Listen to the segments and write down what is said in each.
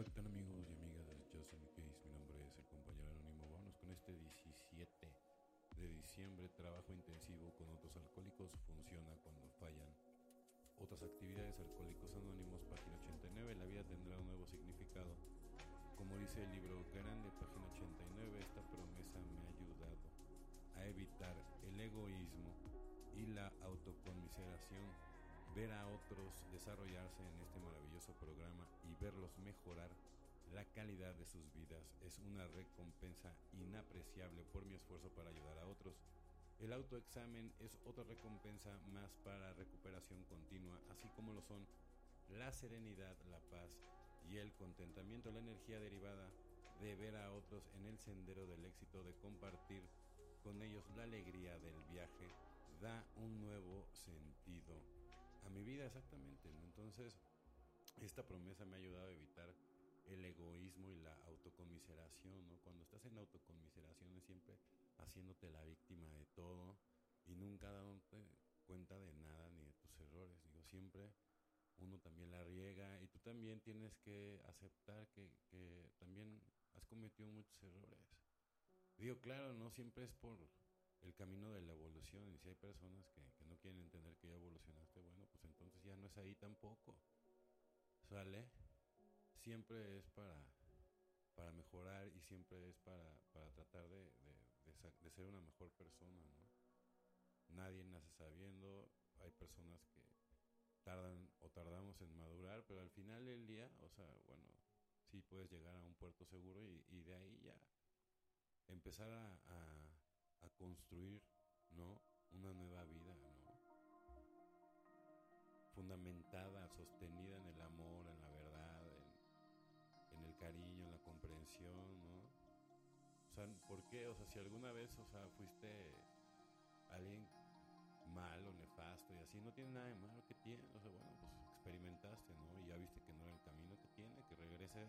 Hola, ¿qué tal amigos y amigas de Just In Case? Mi nombre es el compañero anónimo. Vámonos con este 17 de diciembre. Trabajo intensivo con otros alcohólicos funciona cuando fallan. Otras actividades alcohólicos anónimos, página 89. La vida tendrá un nuevo significado. Como dice el libro grande, página 89, esta promesa me ha ayudado a evitar el egoísmo y la autoconmiseración ver a otros desarrollarse en este programa y verlos mejorar la calidad de sus vidas es una recompensa inapreciable por mi esfuerzo para ayudar a otros. El autoexamen es otra recompensa más para recuperación continua, así como lo son la serenidad, la paz y el contentamiento, la energía derivada de ver a otros en el sendero del éxito, de compartir con ellos la alegría del viaje, da un nuevo sentido a mi vida exactamente. Entonces, esta promesa me ha ayudado a evitar el egoísmo y la autocomiseración, ¿no? Cuando estás en autocomiseración es siempre haciéndote la víctima de todo y nunca dándote cuenta de nada ni de tus errores. Digo, siempre uno también la riega y tú también tienes que aceptar que, que también has cometido muchos errores. Digo, claro, no siempre es por el camino de la evolución. Y si hay personas que, no quieren entender que ya evolucionaste, bueno, pues entonces ya no es ahí tampoco. ¿Sale? Siempre es para, para mejorar y siempre es para, para tratar de, de, ser una mejor persona, ¿no? Nadie nace sabiendo, hay personas que tardan o tardamos en madurar, pero al final del día, o sea, bueno, sí puedes llegar a un puerto seguro y, de ahí ya empezar a a construir, ¿no? Una nueva vida, ¿no? Fundamentada, sostenida en el amor, O sea, ¿por qué? O sea, si alguna vez, o sea, fuiste alguien malo, nefasto y así, no tiene nada de malo que tiene. O sea, bueno, pues experimentaste, ¿no? Y ya viste que no era el camino que tiene, que regreses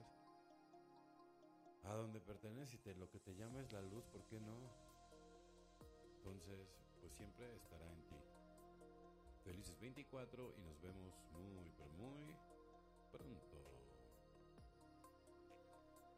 a donde perteneces y lo que te llama es la luz, ¿por qué no? Entonces, pues siempre estará en ti. Felices 24 y nos vemos muy pronto.